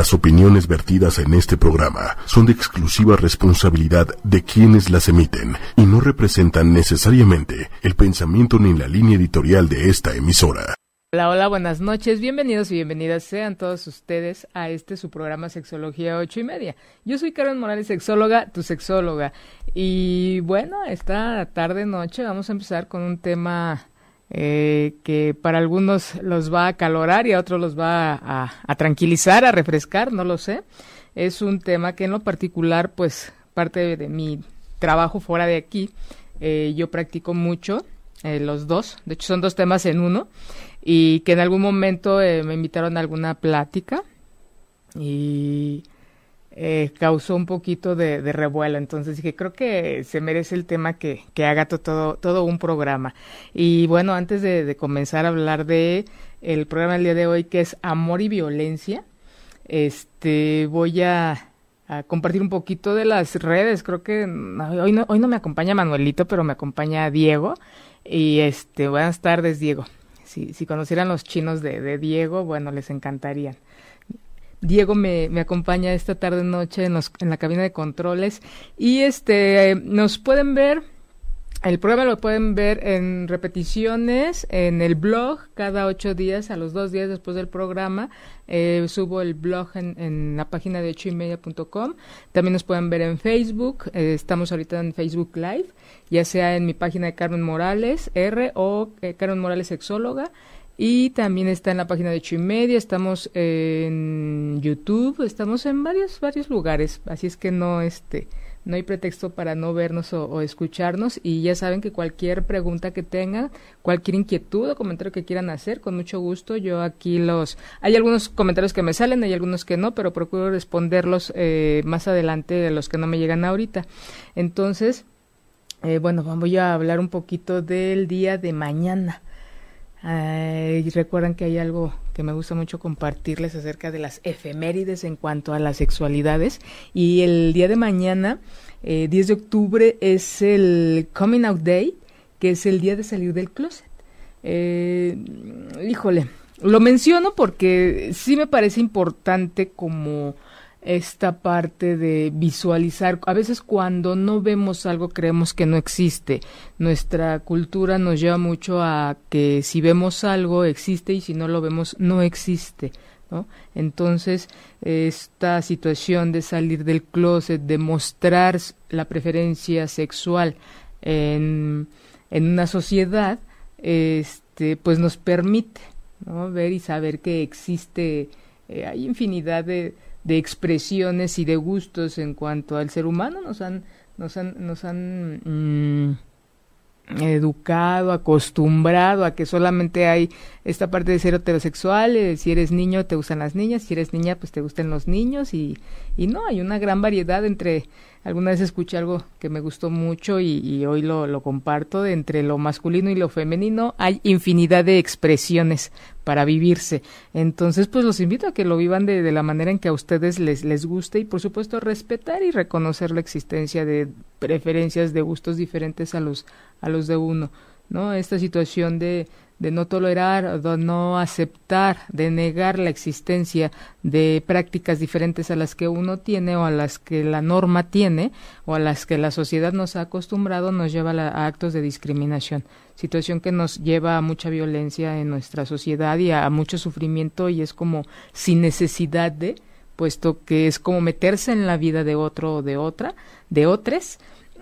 Las opiniones vertidas en este programa son de exclusiva responsabilidad de quienes las emiten y no representan necesariamente el pensamiento ni la línea editorial de esta emisora. Hola, hola, buenas noches, bienvenidos y bienvenidas sean todos ustedes a este su programa Sexología 8 y media. Yo soy Karen Morales, sexóloga, tu sexóloga. Y bueno, esta tarde noche vamos a empezar con un tema eh, que para algunos los va a calorar y a otros los va a, tranquilizar, a refrescar, no lo sé. Es un tema que en lo particular, pues parte de, mi trabajo fuera de aquí, eh, yo practico mucho, eh, los dos, de hecho son dos temas en uno, y que en algún momento me invitaron a alguna plática. Y eh, causó un poquito de, revuelo. Entonces dije, creo que se merece el tema que, que haga todo, todo un programa. Y bueno, antes de, comenzar a hablar de el programa del día de hoy, que es Amor y Violencia, este voy a, compartir un poquito de las redes. Creo que hoy no, hoy no me acompaña Manuelito, pero me acompaña Diego. Y este, buenas tardes, Diego. Si, si conocieran los chinos de, de Diego, bueno, les encantarían. Diego me, me acompaña esta tarde noche en, en la cabina de controles y este nos pueden ver el programa lo pueden ver en repeticiones en el blog cada ocho días, a los dos días después del programa. Eh, subo el blog en, la página de ocho y media.com. También nos pueden ver en Facebook. Eh, estamos ahorita en Facebook Live, ya sea en mi página de Carmen Morales R o eh, Carmen Morales Sexóloga. Y también está en la página de Media, estamos en YouTube, estamos en varios, varios lugares, así es que no, este, no hay pretexto para no vernos o, escucharnos y ya saben que cualquier pregunta que tengan, cualquier inquietud o comentario que quieran hacer, con mucho gusto, yo aquí los, hay algunos comentarios que me salen, hay algunos que no, pero procuro responderlos eh, más adelante de los que no me llegan ahorita. Entonces, eh, bueno, voy a hablar un poquito del día de mañana recuerdan que hay algo que me gusta mucho compartirles acerca de las efemérides en cuanto a las sexualidades. Y el día de mañana, 10 eh, de octubre, es el Coming Out Day, que es el día de salir del closet. Eh, híjole, lo menciono porque sí me parece importante como esta parte de visualizar. A veces cuando no vemos algo creemos que no existe. Nuestra cultura nos lleva mucho a que si vemos algo existe y si no lo vemos no existe. Entonces, esta situación de salir del closet, de mostrar la preferencia sexual en, en una sociedad, este, pues nos permite ¿no? ver y saber que existe, eh, hay infinidad de, de expresiones y de gustos en cuanto al ser humano nos han nos han nos han mm, educado, acostumbrado a que solamente hay esta parte de ser heterosexual, eh, si eres niño te gustan las niñas, si eres niña pues te gustan los niños y, y no, hay una gran variedad entre, alguna vez escuché algo que me gustó mucho y, hoy lo, lo, comparto, entre lo masculino y lo femenino hay infinidad de expresiones para vivirse. Entonces pues los invito a que lo vivan de, de la manera en que a ustedes les, les guste y por supuesto respetar y reconocer la existencia de preferencias, de gustos diferentes a los a los de uno, ¿no? Esta situación de, de no tolerar, de no aceptar, de negar la existencia de prácticas diferentes a las que uno tiene o a las que la norma tiene o a las que la sociedad nos ha acostumbrado nos lleva a, actos de discriminación, situación que nos lleva a mucha violencia en nuestra sociedad y a, a mucho sufrimiento y es como sin necesidad de, puesto que es como meterse en la vida de otro o de otra, de otros,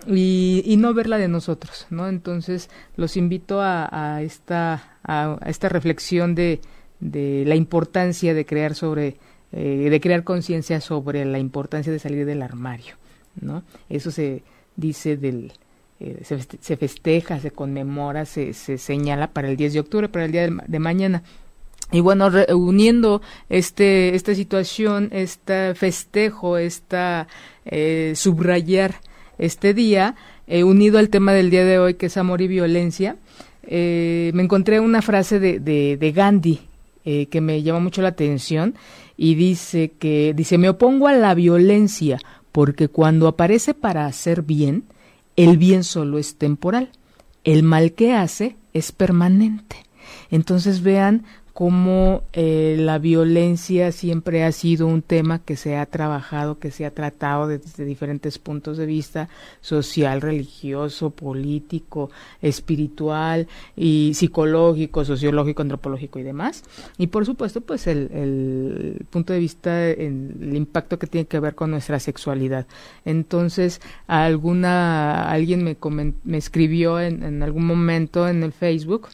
y, y, no verla de nosotros, ¿no? Entonces los invito a, a esta, a, esta reflexión de, de, la importancia de crear sobre, eh, de crear conciencia sobre la importancia de salir del armario, ¿no? Eso se dice del, eh, se, festeja, se conmemora, se, se, señala para el 10 de octubre, para el día de, mañana. Y bueno, uniendo este, esta situación, este festejo, esta eh, subrayar este día, eh, unido al tema del día de hoy, que es amor y violencia, eh, me encontré una frase de, de, Gandhi eh, que me llama mucho la atención y dice que, dice, me opongo a la violencia porque cuando aparece para hacer bien, el bien solo es temporal, el mal que hace es permanente. Entonces vean cómo eh, la violencia siempre ha sido un tema que se ha trabajado, que se ha tratado desde diferentes puntos de vista, social, religioso, político, espiritual y psicológico, sociológico, antropológico y demás. Y por supuesto, pues el, punto de vista, el, impacto que tiene que ver con nuestra sexualidad. Entonces, alguna, alguien me, me escribió en, en algún momento en el Facebook,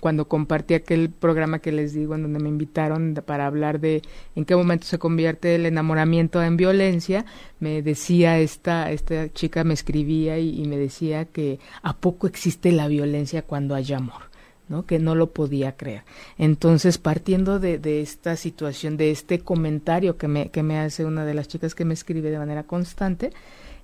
cuando compartí aquel programa que les digo en donde me invitaron para hablar de en qué momento se convierte el enamoramiento en violencia, me decía esta, esta chica me escribía y, me decía que a poco existe la violencia cuando hay amor. ¿no? que no lo podía creer. Entonces, partiendo de, de, esta situación, de este comentario que me, que me hace una de las chicas que me escribe de manera constante,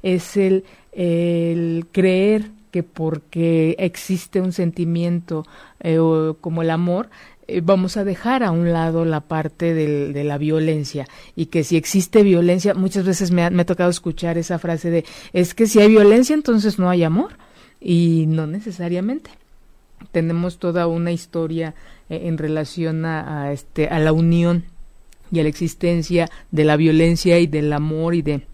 es el, el creer que porque existe un sentimiento eh, como el amor, eh, vamos a dejar a un lado la parte de la violencia y que si existe violencia, muchas veces me ha, tocado escuchar esa frase de es que si hay violencia entonces no hay amor y no necesariamente. Tenemos toda una historia eh, en relación a, este, a la unión y a la existencia de la violencia y del amor y de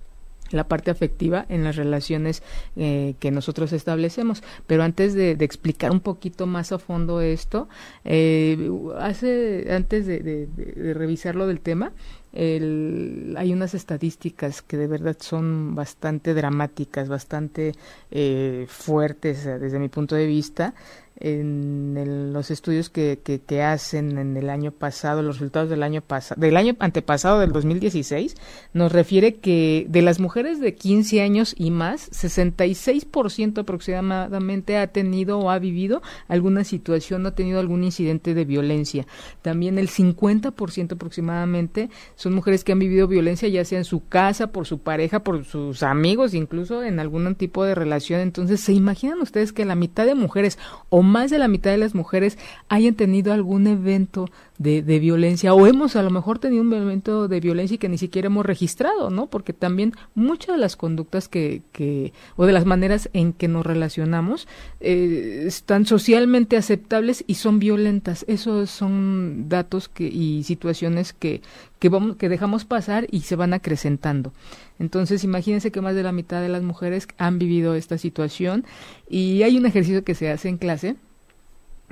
la parte afectiva en las relaciones eh, que nosotros establecemos. Pero antes de, explicar un poquito más a fondo esto, eh, hace, antes de, de, revisar lo del tema, hay unas estadísticas que de verdad son bastante dramáticas, bastante eh, fuertes desde mi punto de vista, en los estudios que, que, hacen en el año pasado, los resultados del año pasado, del año antepasado, del 2016, nos refiere que de las mujeres de 15 años y más, 66% aproximadamente ha tenido o ha vivido alguna situación, ha tenido algún incidente de violencia. También el 50% aproximadamente son mujeres que han vivido violencia ya sea en su casa, por su pareja, por sus amigos, incluso en algún tipo de relación. Entonces, ¿se imaginan ustedes que la mitad de mujeres o más de la mitad de las mujeres hayan tenido algún evento de, violencia o hemos a lo mejor tenido un evento de violencia y que ni siquiera hemos registrado, ¿no? Porque también muchas de las conductas que, que o de las maneras en que nos relacionamos eh, están socialmente aceptables y son violentas. Esos son datos que, y situaciones que, que, vamos, que dejamos pasar y se van acrecentando. Entonces, imagínense que más de la mitad de las mujeres han vivido esta situación y hay un ejercicio que se hace en clase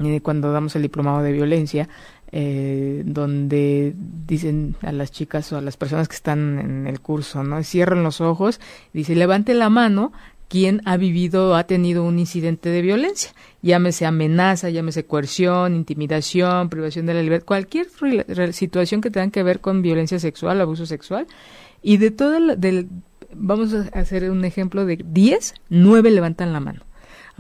eh, cuando damos el diplomado de violencia, eh, donde dicen a las chicas o a las personas que están en el curso, ¿no? Cierran los ojos, dice, levante la mano quien ha vivido o ha tenido un incidente de violencia, llámese amenaza, llámese coerción, intimidación, privación de la libertad, cualquier situación que tenga que ver con violencia sexual, abuso sexual, y de todo el, del, vamos a hacer un ejemplo de 10, 9 levantan la mano.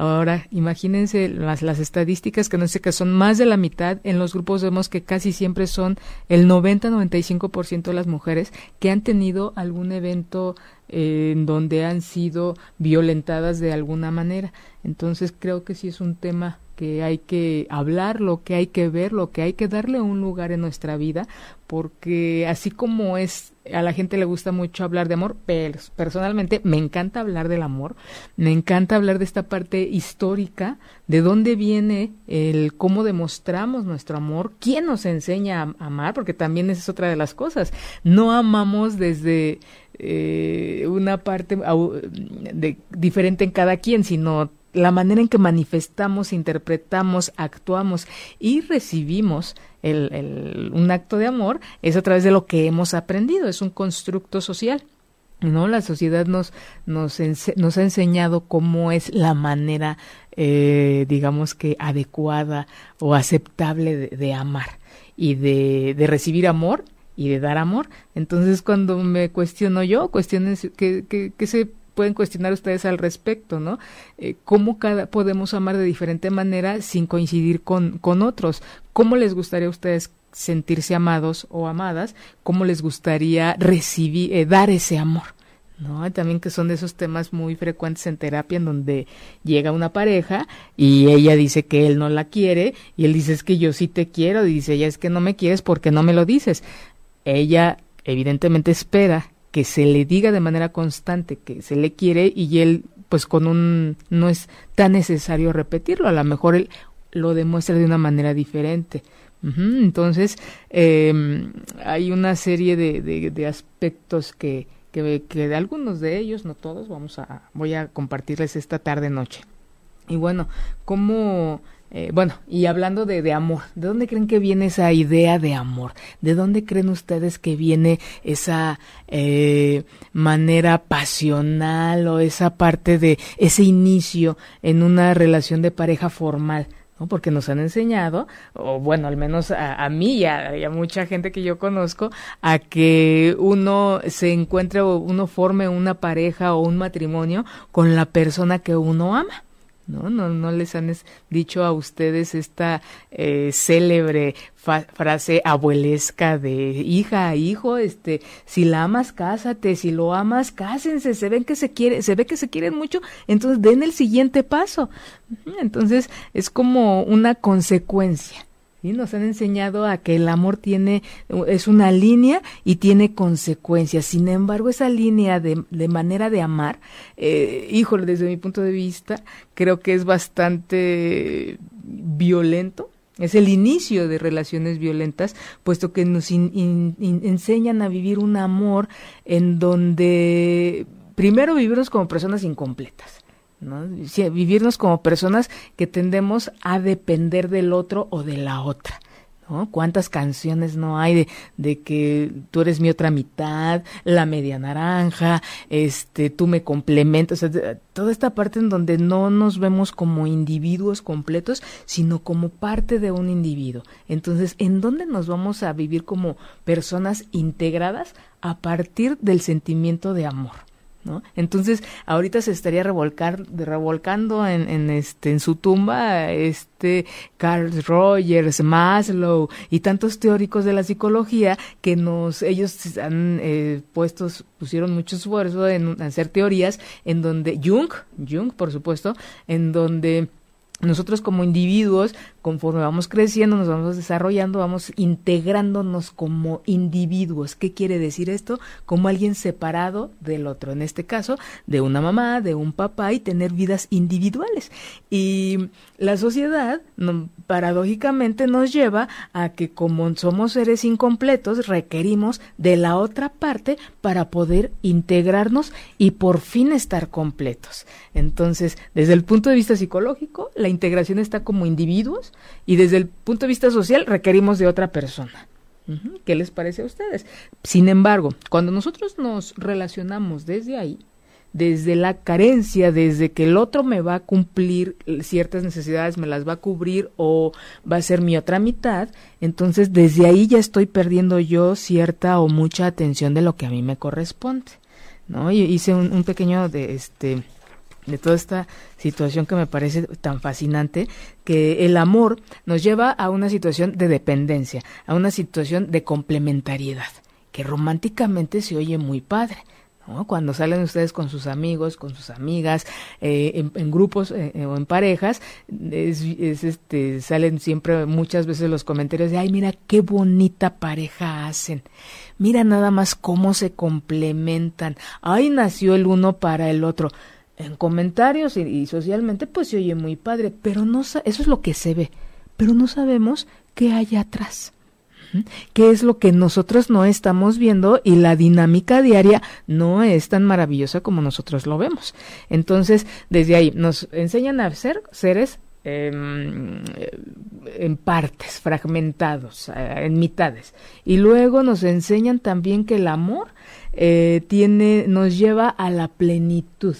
Ahora, imagínense las, estadísticas que no sé que son más de la mitad. En los grupos vemos que casi siempre son el 90-95% de las mujeres que han tenido algún evento eh, en donde han sido violentadas de alguna manera. Entonces creo que sí es un tema que hay que hablar, lo que hay que ver, lo que hay que darle un lugar en nuestra vida, porque así como es, a la gente le gusta mucho hablar de amor, pero personalmente me encanta hablar del amor, me encanta hablar de esta parte histórica, de dónde viene el cómo demostramos nuestro amor, quién nos enseña a amar, porque también esa es otra de las cosas, no amamos desde eh, una parte diferente en cada quien, sino la manera en que manifestamos, interpretamos, actuamos y recibimos el, un acto de amor es a través de lo que hemos aprendido, es un constructo social. ¿no? La sociedad nos, nos, nos ha enseñado cómo es la manera, eh, digamos que adecuada o aceptable de, amar y de, de, recibir amor y de dar amor. Entonces, cuando me cuestiono yo, cuestiones que, que, que se pueden cuestionar ustedes al respecto, ¿no? Eh, ¿Cómo cada, podemos amar de diferente manera sin coincidir con, con otros? ¿Cómo les gustaría a ustedes sentirse amados o amadas? ¿Cómo les gustaría recibir, eh, dar ese amor? ¿no? También que son de esos temas muy frecuentes en terapia en donde llega una pareja y ella dice que él no la quiere y él dice es que yo sí te quiero y dice ella es que no me quieres porque no me lo dices. Ella evidentemente espera que se le diga de manera constante que se le quiere y él pues con un no es tan necesario repetirlo, a lo mejor él lo demuestra de una manera diferente, Entonces, em, hay una serie de, de, aspectos que, que, que, de algunos de ellos, no todos, vamos a, voy a compartirles esta tarde noche. Y bueno, cómo eh, bueno, y hablando de, de, amor, ¿de dónde creen que viene esa idea de amor? ¿De dónde creen ustedes que viene esa eh, manera pasional o esa parte de ese inicio en una relación de pareja formal? ¿no? Porque nos han enseñado, o bueno, al menos a, mí y a, y a, mucha gente que yo conozco, a que uno se encuentre o uno forme una pareja o un matrimonio con la persona que uno ama. ¿No? No, no les han dicho a ustedes esta eh, célebre frase abuelesca de hija, hijo, este, si la amas, cásate, si lo amas, cásense, se ven que se quiere, se ve que se quieren mucho, entonces den el siguiente paso. Entonces es como una consecuencia. Y Nos han enseñado a que el amor tiene, es una línea y tiene consecuencias. Sin embargo, esa línea de, de manera de amar, eh, híjole, desde mi punto de vista, creo que es bastante violento. Es el inicio de relaciones violentas, puesto que nos enseñan a vivir un amor en donde primero vivimos como personas incompletas ¿no? vivirnos como personas que tendemos a depender del otro o de la otra. ¿no? ¿Cuántas canciones no hay de, de, que tú eres mi otra mitad, la media naranja, este, tú me complementas, toda esta parte en donde no nos vemos como individuos completos, sino como parte de un individuo. Entonces, ¿en dónde nos vamos a vivir como personas integradas? A partir del sentimiento de amor. ¿No? Entonces, ahorita se estaría revolcar, revolcando en, en, este, en su tumba este Carl Rogers, Maslow y tantos teóricos de la psicología que nos, ellos han eh, puestos, pusieron mucho esfuerzo en hacer teorías en donde Jung, Jung por supuesto, en donde nosotros como individuos, conforme vamos creciendo, nos vamos desarrollando, vamos integrándonos como individuos. ¿Qué quiere decir esto? Como alguien separado del otro. En este caso, de una mamá, de un papá y tener vidas individuales. Y la sociedad, paradójicamente, nos lleva a que como somos seres incompletos, requerimos de la otra parte para poder integrarnos y por fin estar completos. Entonces, desde el punto de vista psicológico, la integración está como individuos y desde el punto de vista social requerimos de otra persona. ¿Qué les parece a ustedes? Sin embargo, cuando nosotros nos relacionamos desde ahí, desde la carencia, desde que el otro me va a cumplir ciertas necesidades, me las va a cubrir o va a ser mi otra mitad, entonces desde ahí ya estoy perdiendo yo cierta o mucha atención de lo que a mí me corresponde, ¿no? Hice un pequeño de este de toda esta situación que me parece tan fascinante, que el amor nos lleva a una situación de dependencia, a una situación de complementariedad, que románticamente se oye muy padre. Cuando salen ustedes con sus amigos, con sus amigas, eh, en, grupos eh, o en parejas, es, este, salen siempre muchas veces los comentarios de, ay, mira qué bonita pareja hacen, mira nada más cómo se complementan, ay, nació el uno para el otro en comentarios y, socialmente pues se oye muy padre, pero no eso es lo que se ve, pero no sabemos qué hay atrás. ¿Qué es lo que nosotros no estamos viendo y la dinámica diaria no es tan maravillosa como nosotros lo vemos? Entonces, desde ahí nos enseñan a ser seres em, en partes, fragmentados, eh, en mitades. Y luego nos enseñan también que el amor eh, tiene, nos lleva a la plenitud.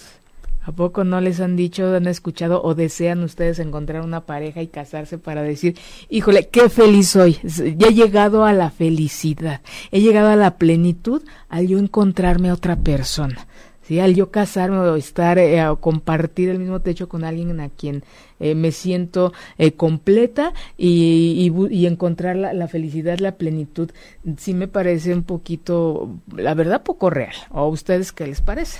¿A poco no les han dicho, han escuchado o desean ustedes encontrar una pareja y casarse para decir, híjole, qué feliz soy, ya he llegado a la felicidad, he llegado a la plenitud al yo encontrarme a otra persona? ¿sí? Al yo casarme o estar, eh, o compartir el mismo techo con alguien a quien eh, me siento eh, completa y, y, encontrar la, la, felicidad, la plenitud, sí me parece un poquito, la verdad, poco real. ¿O a ustedes qué les parece?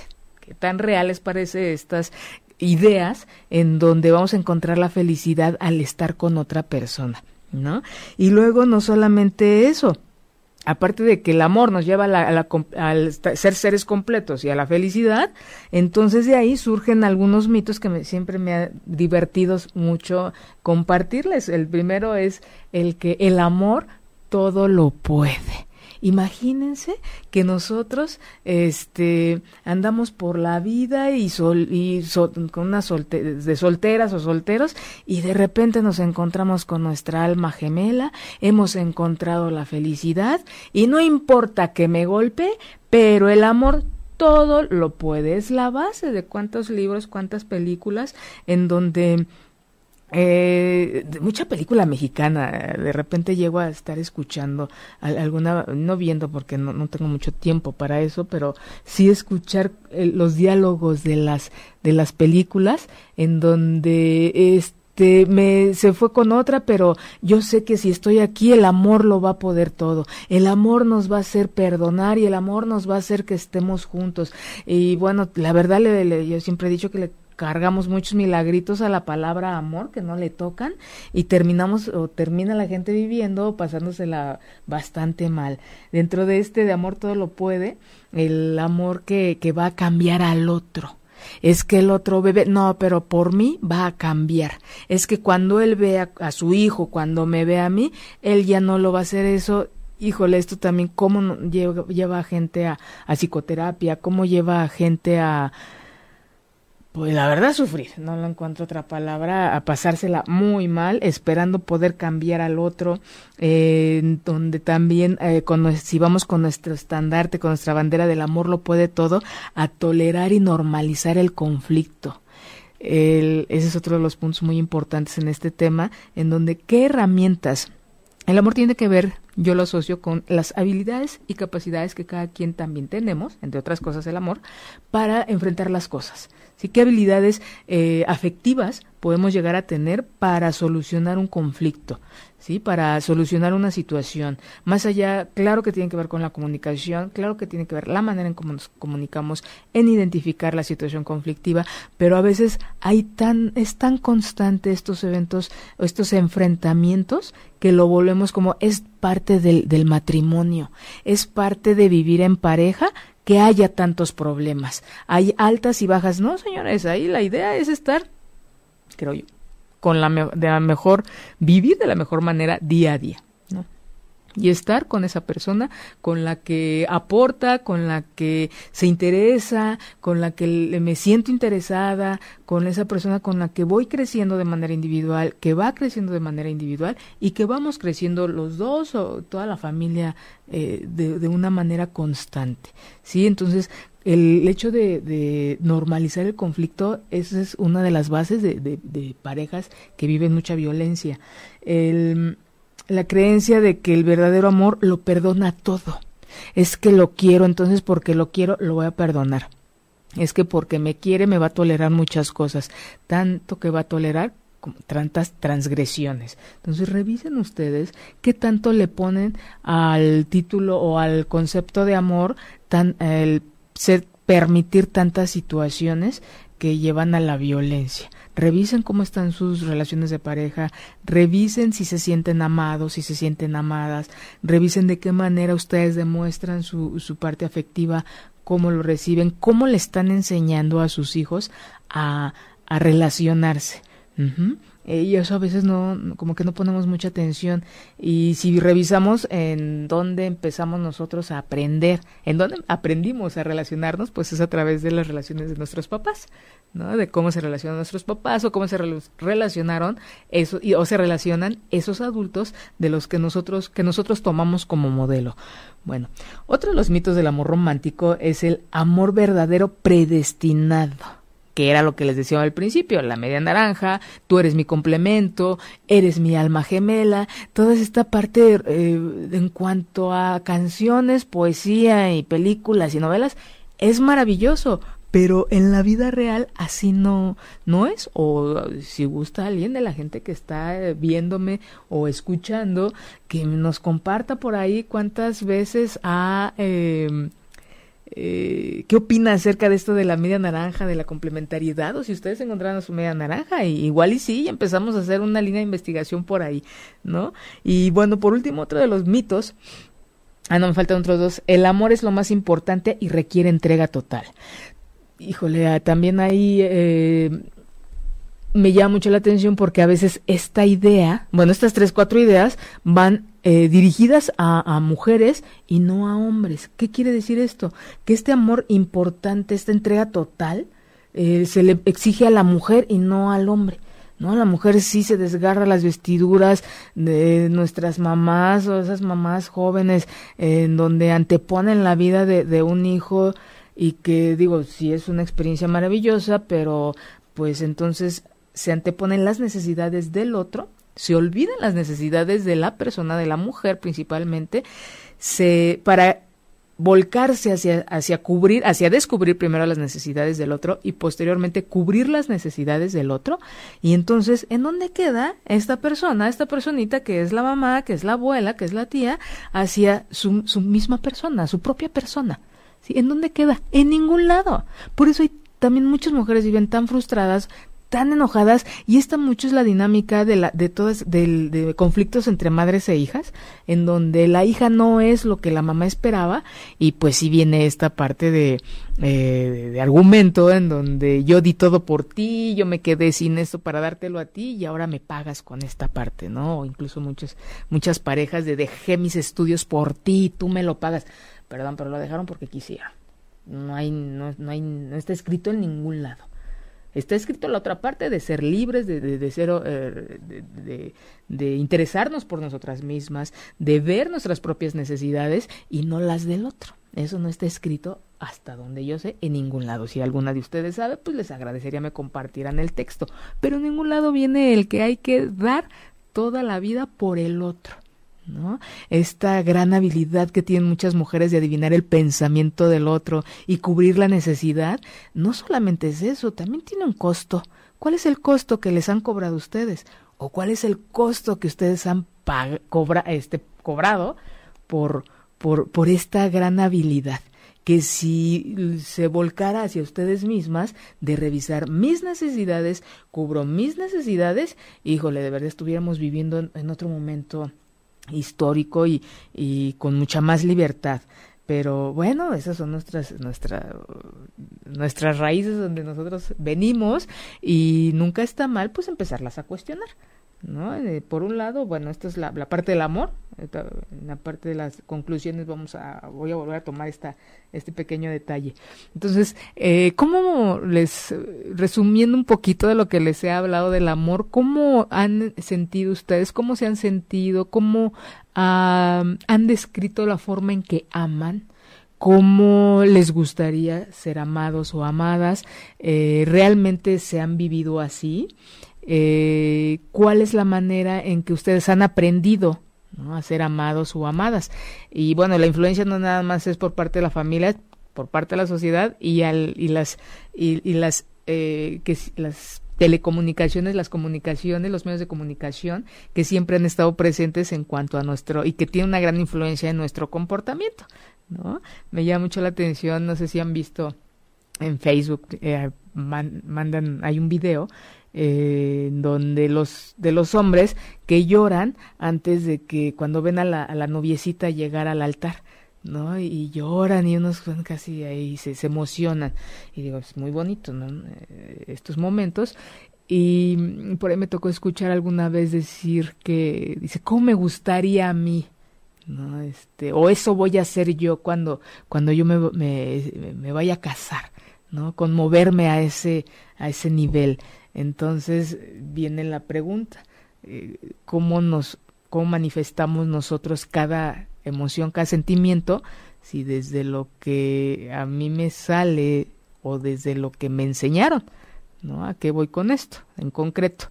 Tan reales parece estas ideas en donde vamos a encontrar la felicidad al estar con otra persona, ¿no? Y luego no solamente eso, aparte de que el amor nos lleva a la, al ser seres completos y a la felicidad, entonces de ahí surgen algunos mitos que me, siempre me ha divertido mucho compartirles. El primero es el que el amor todo lo puede. Imagínense que nosotros este andamos por la vida y, sol, y con unas de solteras o solteros y de repente nos encontramos con nuestra alma gemela, hemos encontrado la felicidad y no importa que me golpe, pero el amor todo lo puede. Es la base de cuántos libros, cuántas películas en donde eh, mucha película mexicana, de repente llego a estar escuchando alguna, no viendo porque no, no tengo mucho tiempo para eso, pero sí escuchar los diálogos de las, de las películas en donde este, me se fue con otra, pero yo sé que si estoy aquí el amor lo va a poder todo. El amor nos va a hacer perdonar y el amor nos va a hacer que estemos juntos. Y bueno, la verdad le, yo siempre he dicho que le cargamos muchos milagritos a la palabra amor que no le tocan y terminamos o termina la gente viviendo pasándosela bastante mal. Dentro de este de amor todo lo puede, el amor que, que va a cambiar al otro. Es que el otro bebé, no, pero por mí va a cambiar. Es que cuando él ve a, su hijo, cuando me ve a mí, él ya no lo va a hacer eso híjole, esto también, cómo lleva, lleva a gente a, a, psicoterapia, cómo lleva a gente a, pues la verdad sufrir, no lo encuentro otra palabra, a pasársela muy mal, esperando poder cambiar al otro, eh, donde también eh, si vamos con nuestro estandarte, con nuestra bandera del amor lo puede todo, a tolerar y normalizar el conflicto. ese es otro de los puntos muy importantes en este tema, en donde qué herramientas. El amor tiene que ver, yo lo asocio con las habilidades y capacidades que cada quien también tenemos, entre otras cosas el amor, para enfrentar las cosas. ¿Qué habilidades eh, afectivas podemos llegar a tener para solucionar un conflicto? ¿Sí? Para solucionar una situación. Más allá, claro que tiene que ver con la comunicación, claro que tiene que ver la manera en cómo nos comunicamos, en identificar la situación conflictiva, pero a veces hay tan, es tan constante estos eventos, estos enfrentamientos, que lo volvemos como es parte del, del matrimonio, es parte de vivir en pareja que haya tantos problemas. Hay altas y bajas. No, señores, ahí la idea es estar, creo yo, con la, de la mejor, vivir de la mejor manera día a día y estar con esa persona con la que aporta, con la que se interesa, con la que me siento interesada, con esa persona con la que voy creciendo de manera individual, que va creciendo de manera individual y que vamos creciendo los dos o toda la familia eh, de, una manera constante. ¿sí? Entonces, el hecho de, normalizar el conflicto, esa es una de las bases de, de parejas que viven mucha violencia. El, la creencia de que el verdadero amor lo perdona todo. Es que lo quiero, entonces porque lo quiero lo voy a perdonar. Es que porque me quiere me va a tolerar muchas cosas, tanto que va a tolerar como tantas transgresiones. Entonces revisen ustedes qué tanto le ponen al título o al concepto de amor tan el ser permitir tantas situaciones que llevan a la violencia revisen cómo están sus relaciones de pareja, revisen si se sienten amados, si se sienten amadas, revisen de qué manera ustedes demuestran su, su parte afectiva, cómo lo reciben, cómo le están enseñando a sus hijos a, a relacionarse. Eh, y eso a veces no, como que no ponemos mucha atención. Y si revisamos en dónde empezamos nosotros a aprender, en dónde aprendimos a relacionarnos, pues es a través de las relaciones de nuestros papás, De cómo se relacionan nuestros papás o cómo se relacionaron eso, y, o se relacionan esos adultos de los que nosotros, que nosotros tomamos como modelo. Bueno, otro de los mitos del amor romántico es el amor verdadero predestinado que era lo que les decía al principio, la media naranja, tú eres mi complemento, eres mi alma gemela, toda esta parte eh, en cuanto a canciones, poesía y películas y novelas, es maravilloso, pero en la vida real así no, no es, o si gusta alguien de la gente que está viéndome o escuchando, que nos comparta por ahí cuántas veces ha... Eh, eh, ¿Qué opina acerca de esto de la media naranja, de la complementariedad? O si ustedes encontraron su media naranja, y igual y sí, empezamos a hacer una línea de investigación por ahí, ¿no? Y bueno, por último, otro de los mitos Ah, no, me faltan otros dos. El amor es lo más importante y requiere entrega total. Híjole, ah, también ahí eh, me llama mucho la atención porque a veces esta idea, bueno, estas tres, cuatro ideas van eh, dirigidas a, mujeres y no a hombres. ¿Qué quiere decir esto? Que este amor importante, esta entrega total, eh, se le exige a la mujer y no al hombre. ¿no? La mujer sí se desgarra las vestiduras de nuestras mamás o esas mamás jóvenes en donde anteponen la vida de, de un hijo y que digo, sí es una experiencia maravillosa, pero pues entonces se anteponen las necesidades del otro, se olvidan las necesidades de la persona, de la mujer principalmente, se para volcarse hacia, hacia cubrir, hacia descubrir primero las necesidades del otro y posteriormente cubrir las necesidades del otro. Y entonces, ¿en dónde queda esta persona, esta personita que es la mamá, que es la abuela, que es la tía, hacia su, su misma persona, su propia persona? ¿Sí? ¿En dónde queda? En ningún lado. Por eso hay también muchas mujeres viven tan frustradas, tan enojadas y esta mucho es la dinámica de la de todas de, conflictos entre madres e hijas en donde la hija no es lo que la mamá esperaba y pues si viene esta parte de, eh, de argumento en donde yo di todo por ti yo me quedé sin esto para dártelo a ti y ahora me pagas con esta parte no o incluso muchas muchas parejas de dejé mis estudios por ti tú me lo pagas perdón pero lo dejaron porque quisiera no hay no, no hay no está escrito en ningún lado Está escrito la otra parte de ser libres, de, de, ser, eh, de, de, interesarnos por nosotras mismas, de ver nuestras propias necesidades y no las del otro. Eso no está escrito hasta donde yo sé en ningún lado. Si alguna de ustedes sabe, pues les agradecería me compartieran el texto. Pero en ningún lado viene el que hay que dar toda la vida por el otro. ¿No? Esta gran habilidad que tienen muchas mujeres de adivinar el pensamiento del otro y cubrir la necesidad, no solamente es eso, también tiene un costo. ¿Cuál es el costo que les han cobrado ustedes? ¿O cuál es el costo que ustedes han cobra este, cobrado por, por, por esta gran habilidad? que si se volcara hacia ustedes mismas de revisar mis necesidades, cubro mis necesidades, híjole, de verdad estuviéramos viviendo en otro momento histórico y, y con mucha más libertad. Pero bueno, esas son nuestras, nuestra, nuestras raíces donde nosotros venimos y nunca está mal pues empezarlas a cuestionar. ¿no? Eh, por un lado, bueno, esta es la, la, parte del amor, en la parte de las conclusiones vamos a, voy a volver a tomar esta, este pequeño detalle. Entonces, eh, ¿cómo les, resumiendo un poquito de lo que les he hablado del amor, cómo han sentido ustedes, cómo se han sentido, cómo han descrito la forma en que aman? cómo les gustaría ser amados o amadas, eh, realmente se han vivido así, eh, cuál es la manera en que ustedes han aprendido a ser amados o amadas. Y bueno, la influencia no nada más es por parte de la familia, por parte de la sociedad y, al, y las, y, las, eh, que, las telecomunicaciones, las comunicaciones, los medios de comunicación que siempre han estado presentes en cuanto a nuestro y que tienen una gran influencia en nuestro comportamiento, ¿no? Me llama mucho la atención, no sé si han visto en Facebook, eh, mandan, hay un video eh, donde los de los hombres que lloran antes de que cuando ven a la, a la noviecita llegar al altar ¿no? Y lloran y unos casi ahí se, se emocionan. Y digo, es muy bonito, ¿no? Eh, estos momentos. Y por ahí me tocó escuchar alguna vez decir que, dice, ¿cómo me gustaría a mí? ¿No? Este, o eso voy a hacer yo cuando, cuando yo me, me, vaya a casar, ¿no? Conmoverme a ese, a ese nivel. Entonces viene la pregunta, eh, ¿cómo nos, cómo manifestamos nosotros cada emoción, cada sentimiento, si desde lo que a mí me sale o desde lo que me enseñaron, ¿no? ¿A qué voy con esto en concreto?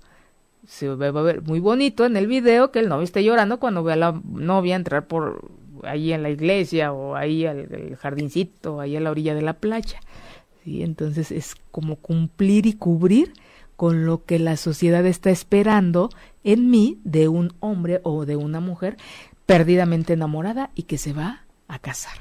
Se va a ver muy bonito en el video que el novio esté llorando cuando ve a la novia entrar por ahí en la iglesia o ahí al jardincito, ahí a la orilla de la playa. ¿sí? Entonces es como cumplir y cubrir con lo que la sociedad está esperando en mí de un hombre o de una mujer perdidamente enamorada y que se va a casar.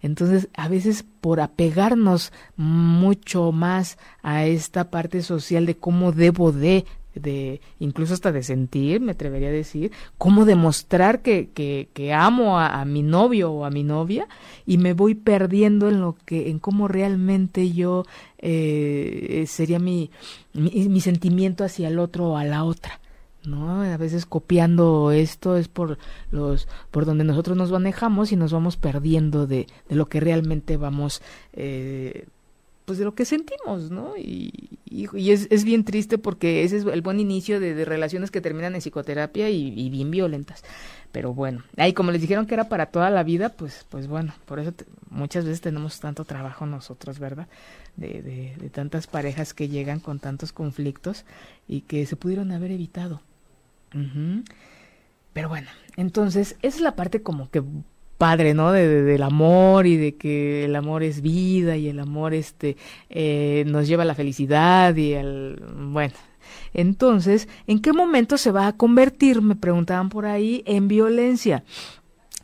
Entonces, a veces por apegarnos mucho más a esta parte social de cómo debo de de incluso hasta de sentir, me atrevería a decir, cómo demostrar que, que, que amo a, mi novio o a mi novia y me voy perdiendo en lo que, en cómo realmente yo eh, sería mi, mi, mi sentimiento hacia el otro o a la otra. ¿no? A veces copiando esto es por los por donde nosotros nos manejamos y nos vamos perdiendo de, de lo que realmente vamos eh, pues de lo que sentimos, ¿no? Y, y, es, es, bien triste porque ese es el buen inicio de, de relaciones que terminan en psicoterapia y, y, bien violentas. Pero bueno, ahí como les dijeron que era para toda la vida, pues, pues bueno, por eso muchas veces tenemos tanto trabajo nosotros, ¿verdad? De, de, de tantas parejas que llegan con tantos conflictos y que se pudieron haber evitado. Pero bueno, entonces, esa es la parte como que padre, ¿no? De, del amor y de que el amor es vida y el amor este eh, nos lleva a la felicidad y el bueno. Entonces, ¿en qué momento se va a convertir, me preguntaban por ahí, en violencia?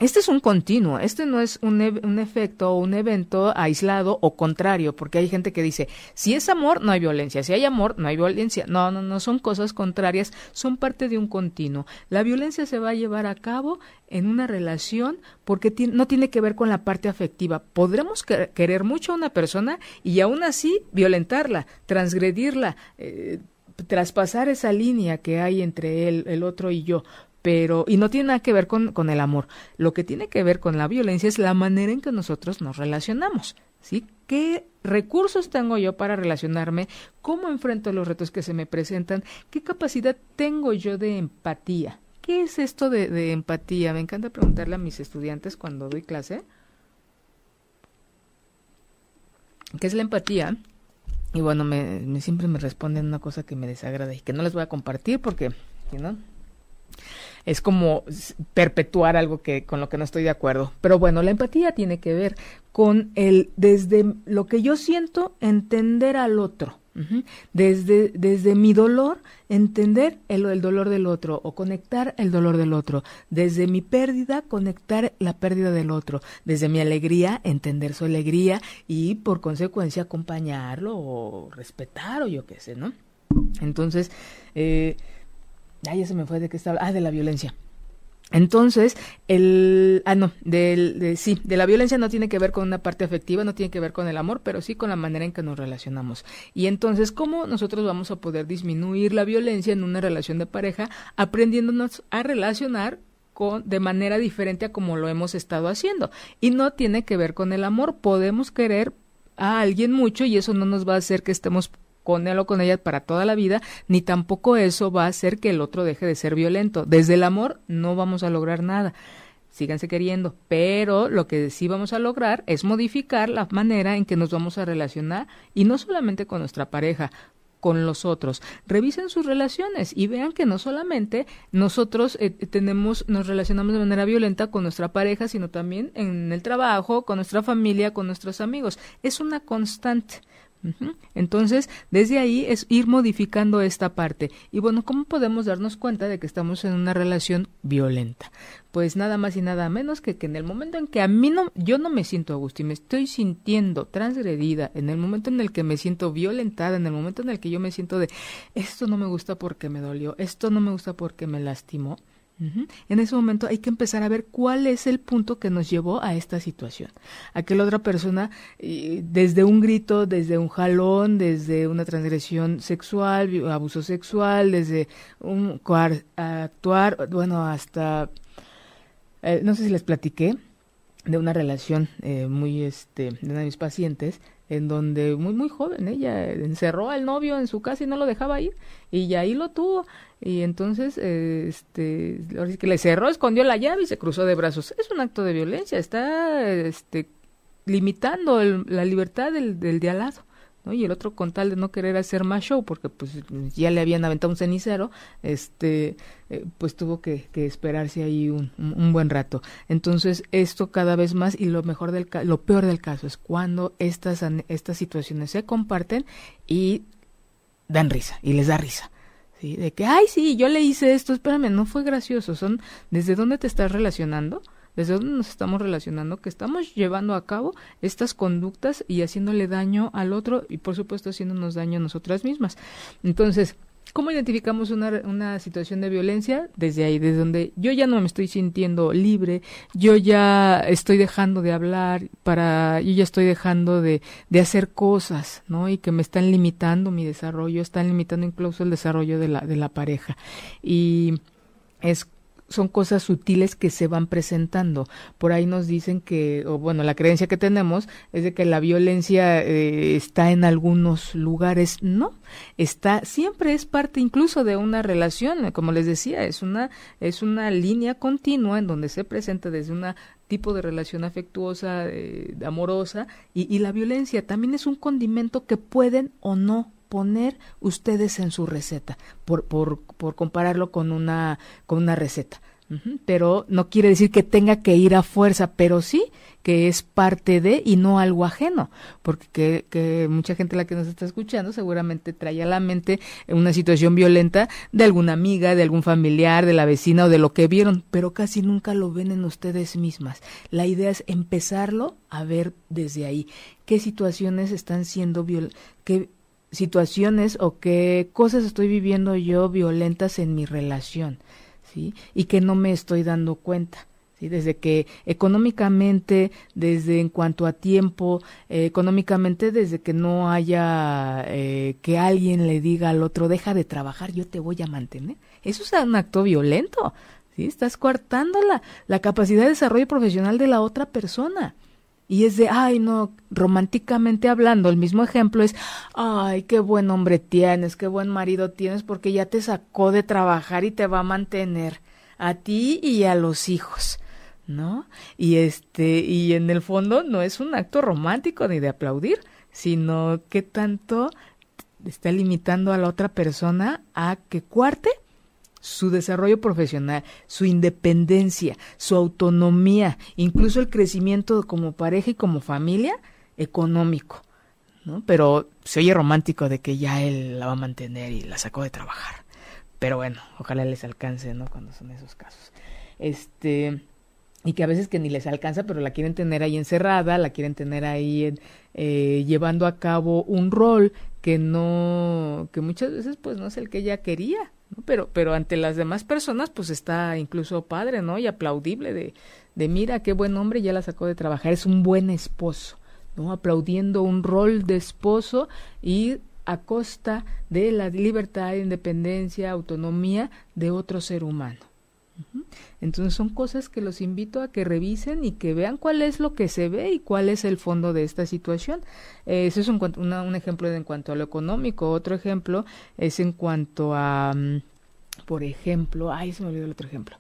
Este es un continuo, este no es un, un, efecto o un evento aislado o contrario, porque hay gente que dice, si es amor, no hay violencia, si hay amor, no hay violencia. No, no, no son cosas contrarias, son parte de un continuo. La violencia se va a llevar a cabo en una relación porque no tiene que ver con la parte afectiva. Podremos querer mucho a una persona y aún así violentarla, transgredirla. Eh, traspasar esa línea que hay entre él, el otro y yo, pero y no tiene nada que ver con, con el amor. Lo que tiene que ver con la violencia es la manera en que nosotros nos relacionamos, ¿sí? ¿Qué recursos tengo yo para relacionarme? ¿Cómo enfrento los retos que se me presentan? ¿Qué capacidad tengo yo de empatía? ¿Qué es esto de, de empatía? Me encanta preguntarle a mis estudiantes cuando doy clase. ¿Qué es la empatía? Y bueno, me, siempre me responden una cosa que me desagrada y que no les voy a compartir porque, ¿no? Es como perpetuar algo que con lo que no estoy de acuerdo. Pero bueno, la empatía tiene que ver con el desde lo que yo siento entender al otro. Desde, desde mi dolor, entender el, el, dolor del otro o conectar el dolor del otro. Desde mi pérdida, conectar la pérdida del otro. Desde mi alegría, entender su alegría y por consecuencia acompañarlo o respetar o yo qué sé, ¿no? Entonces, eh, Ah, ya se me fue de qué estaba. Ah, de la violencia. Entonces, el, ah, no, del, de, sí, de la violencia no tiene que ver con una parte afectiva, no tiene que ver con el amor, pero sí con la manera en que nos relacionamos. Y entonces, ¿cómo nosotros vamos a poder disminuir la violencia en una relación de pareja aprendiéndonos a relacionar con, de manera diferente a como lo hemos estado haciendo? Y no tiene que ver con el amor, podemos querer a alguien mucho y eso no nos va a hacer que estemos con o con ella para toda la vida, ni tampoco eso va a hacer que el otro deje de ser violento. Desde el amor no vamos a lograr nada. Síganse queriendo, pero lo que sí vamos a lograr es modificar la manera en que nos vamos a relacionar y no solamente con nuestra pareja, con los otros. Revisen sus relaciones y vean que no solamente nosotros eh, tenemos, nos relacionamos de manera violenta con nuestra pareja, sino también en el trabajo, con nuestra familia, con nuestros amigos. Es una constante. Entonces, desde ahí es ir modificando esta parte. Y bueno, ¿cómo podemos darnos cuenta de que estamos en una relación violenta? Pues nada más y nada menos que que en el momento en que a mí no, yo no me siento a y me estoy sintiendo transgredida, en el momento en el que me siento violentada, en el momento en el que yo me siento de esto no me gusta porque me dolió, esto no me gusta porque me lastimó, en ese momento hay que empezar a ver cuál es el punto que nos llevó a esta situación. A otra persona, desde un grito, desde un jalón, desde una transgresión sexual, abuso sexual, desde un actuar, bueno, hasta, eh, no sé si les platiqué de una relación eh, muy, este, de una de mis pacientes, en donde muy muy joven ella encerró al novio en su casa y no lo dejaba ir y ahí lo tuvo. Y entonces este que le cerró escondió la llave y se cruzó de brazos. Es un acto de violencia está este limitando la libertad del, del de ¿no? y el otro con tal de no querer hacer más show porque pues ya le habían aventado un cenicero este eh, pues tuvo que, que, esperarse ahí un, un, buen rato. Entonces esto cada vez más y lo mejor del lo peor del caso es cuando estas estas situaciones se comparten y dan risa y les da risa. De que ay sí yo le hice esto espérame no fue gracioso son desde dónde te estás relacionando desde dónde nos estamos relacionando, que estamos llevando a cabo estas conductas y haciéndole daño al otro y por supuesto haciéndonos daño a nosotras mismas. Entonces, ¿Cómo identificamos una, una, situación de violencia? Desde ahí, desde donde yo ya no me estoy sintiendo libre, yo ya estoy dejando de hablar, para, yo ya estoy dejando de, de hacer cosas, ¿no? Y que me están limitando mi desarrollo, están limitando incluso el desarrollo de la, de la pareja. Y es son cosas sutiles que se van presentando. Por ahí nos dicen que, o bueno, la creencia que tenemos es de que la violencia eh, está en algunos lugares. No, está, siempre es parte incluso de una relación, como les decía, es una, es una línea continua en donde se presenta desde un tipo de relación afectuosa, eh, amorosa, y, y la violencia también es un condimento que pueden o no poner ustedes en su receta, por, por, por compararlo con una, con una receta. Pero no quiere decir que tenga que ir a fuerza, pero sí que es parte de y no algo ajeno, porque que, mucha gente la que nos está escuchando seguramente trae a la mente una situación violenta de alguna amiga, de algún familiar, de la vecina o de lo que vieron, pero casi nunca lo ven en ustedes mismas. La idea es empezarlo a ver desde ahí qué situaciones están siendo violentas, situaciones o qué cosas estoy viviendo yo violentas en mi relación, ¿sí? Y que no me estoy dando cuenta. ¿Sí? Desde que económicamente, desde en cuanto a tiempo, eh, económicamente, desde que no haya eh, que alguien le diga al otro, deja de trabajar, yo te voy a mantener. Eso es un acto violento, ¿sí? Estás coartando la, la capacidad de desarrollo profesional de la otra persona. Y es de, ay, no, románticamente hablando, el mismo ejemplo es, ay, qué buen hombre tienes, qué buen marido tienes, porque ya te sacó de trabajar y te va a mantener a ti y a los hijos, ¿no? Y este, y en el fondo no es un acto romántico ni de aplaudir, sino que tanto está limitando a la otra persona a que cuarte su desarrollo profesional, su independencia, su autonomía, incluso el crecimiento como pareja y como familia económico, ¿no? Pero se oye romántico de que ya él la va a mantener y la sacó de trabajar. Pero bueno, ojalá les alcance, ¿no? Cuando son esos casos. Este, y que a veces que ni les alcanza, pero la quieren tener ahí encerrada, la quieren tener ahí eh, llevando a cabo un rol que no, que muchas veces pues no es el que ella quería, pero, pero ante las demás personas, pues está incluso padre, ¿no? Y aplaudible de, de mira, qué buen hombre, ya la sacó de trabajar, es un buen esposo, ¿no? Aplaudiendo un rol de esposo y a costa de la libertad, independencia, autonomía de otro ser humano. Entonces son cosas que los invito a que revisen y que vean cuál es lo que se ve y cuál es el fondo de esta situación. Eh, ese es un, un ejemplo en cuanto a lo económico. Otro ejemplo es en cuanto a, mm, por ejemplo, ay, se me olvidó el otro ejemplo.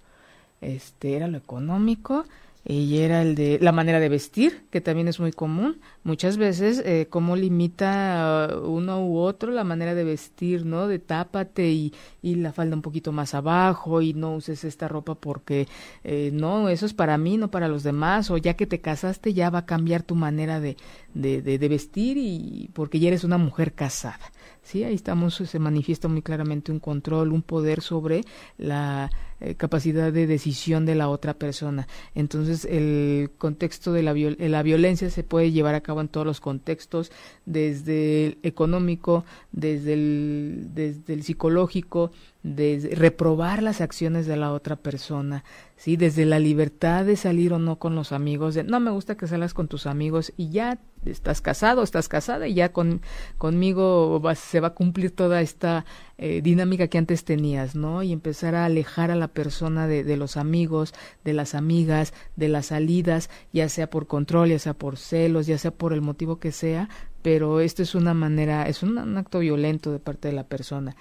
Este era lo económico y era el de la manera de vestir, que también es muy común. Muchas veces, eh, cómo limita uno u otro la manera de vestir, ¿no? De tápate y, y la falda un poquito más abajo y no uses esta ropa porque, eh, no, eso es para mí, no para los demás, o ya que te casaste ya va a cambiar tu manera de, de, de, de vestir y porque ya eres una mujer casada. Sí, ahí estamos, se manifiesta muy claramente un control, un poder sobre la eh, capacidad de decisión de la otra persona. Entonces, el contexto de la, la violencia se puede llevar a cabo en todos los contextos, desde el económico, desde el, desde el psicológico, desde reprobar las acciones de la otra persona, sí, desde la libertad de salir o no con los amigos, de no me gusta que salgas con tus amigos y ya estás casado, estás casada y ya con, conmigo se va a cumplir toda esta eh, dinámica que antes tenías, ¿no? Y empezar a alejar a la persona de, de, los amigos, de las amigas, de las salidas, ya sea por control, ya sea por celos, ya sea por el motivo que sea, pero esto es una manera, es un acto violento de parte de la persona.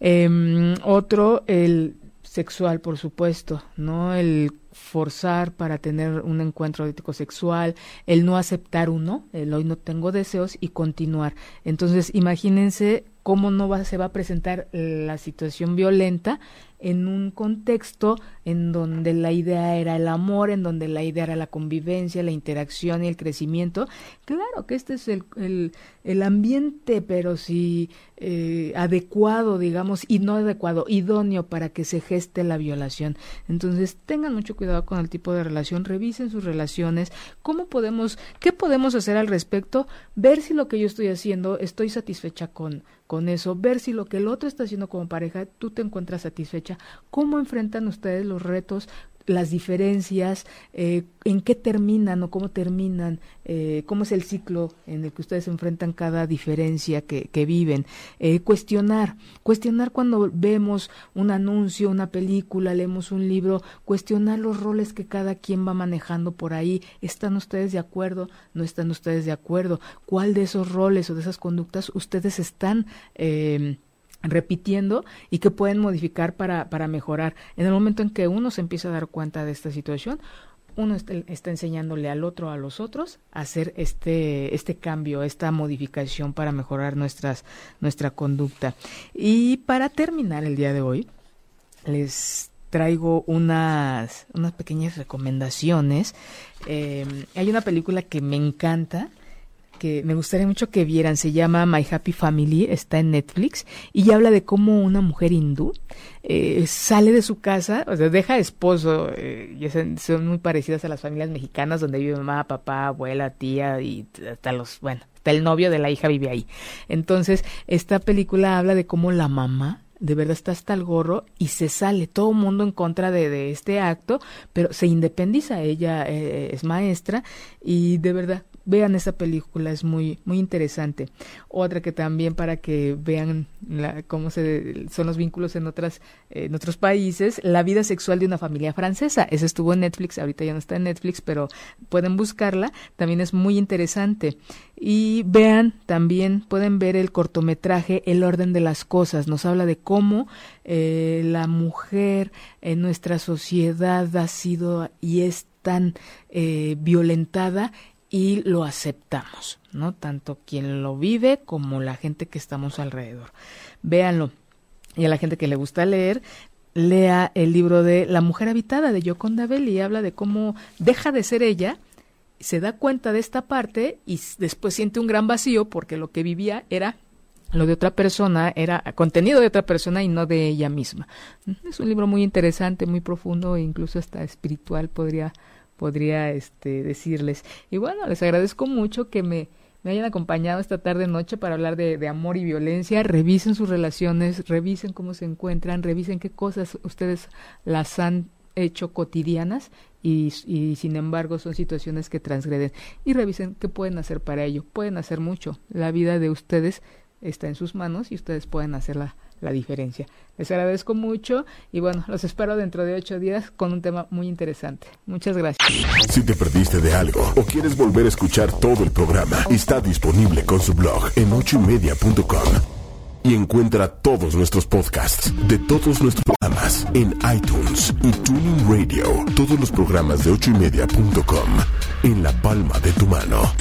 Eh, otro, el sexual, por supuesto, ¿no? El forzar para tener un encuentro ético sexual, el no aceptar uno, el hoy no tengo deseos y continuar. Entonces, imagínense cómo no va, se va a presentar la situación violenta en un contexto en donde la idea era el amor, en donde la idea era la convivencia, la interacción y el crecimiento. Claro que este es el, el, ambiente, pero sí eh, adecuado, digamos, y no adecuado, idóneo para que se geste la violación. Entonces, tengan mucho cuidado con el tipo de relación, revisen sus relaciones, cómo podemos, qué podemos hacer al respecto, ver si lo que yo estoy haciendo estoy satisfecha con, con eso, ver si lo que el otro está haciendo como pareja, tú te encuentras satisfecha, cómo enfrentan ustedes los retos, las diferencias, eh, en qué terminan o cómo terminan, eh, cómo es el ciclo en el que ustedes enfrentan cada diferencia que, que viven. Eh, cuestionar, cuestionar cuando vemos un anuncio, una película, leemos un libro, cuestionar los roles que cada quien va manejando por ahí. ¿Están ustedes de acuerdo? ¿No están ustedes de acuerdo? ¿Cuál de esos roles o de esas conductas ustedes están eh, repitiendo y que pueden modificar para, para mejorar. En el momento en que uno se empieza a dar cuenta de esta situación, uno está, está, enseñándole al otro, a los otros, a hacer este, este cambio, esta modificación para mejorar nuestras, nuestra conducta. Y para terminar el día de hoy, les traigo unas, unas pequeñas recomendaciones. Eh, hay una película que me encanta, que me gustaría mucho que vieran. Se llama My Happy Family, está en Netflix y habla de cómo una mujer hindú eh, sale de su casa, o sea, deja esposo, eh, y son, muy parecidas a las familias mexicanas donde vive mamá, papá, abuela, tía y hasta los, bueno, hasta el novio de la hija vive ahí. Entonces, esta película habla de cómo la mamá de verdad está hasta el gorro y se sale todo el mundo en contra de, de, este acto, pero se independiza, ella eh, es maestra y de verdad vean esta película, es muy muy interesante. Otra que también para que vean la, cómo se, son los vínculos en otras en otros países, La vida sexual de una familia francesa. Esa estuvo en Netflix, ahorita ya no está en Netflix, pero pueden buscarla, también es muy interesante. Y vean también, pueden ver el cortometraje El orden de las cosas, nos habla de cómo eh, la mujer en nuestra sociedad ha sido y es tan eh, violentada y lo aceptamos, ¿no? Tanto quien lo vive como la gente que estamos alrededor. Véanlo. Y a la gente que le gusta leer, lea el libro de La mujer habitada de Yoconda Belli y habla de cómo deja de ser ella, se da cuenta de esta parte y después siente un gran vacío porque lo que vivía era lo de otra persona, era contenido de otra persona y no de ella misma. Es un libro muy interesante, muy profundo e incluso hasta espiritual podría podría este, decirles. Y bueno, les agradezco mucho que me, me hayan acompañado esta tarde noche para hablar de, de, amor y violencia. Revisen sus relaciones, revisen cómo se encuentran, revisen qué cosas ustedes las han hecho cotidianas y, y sin embargo son situaciones que transgreden. Y revisen qué pueden hacer para ello. Pueden hacer mucho. La vida de ustedes está en sus manos y ustedes pueden hacerla la diferencia. Les agradezco mucho y bueno, los espero dentro de ocho días con un tema muy interesante. Muchas gracias. Si te perdiste de algo o quieres volver a escuchar todo el programa, está disponible con su blog en ochoymedia.com. Y encuentra todos nuestros podcasts de todos nuestros programas en iTunes y Tuning Radio. Todos los programas de ochoymedia.com en la palma de tu mano.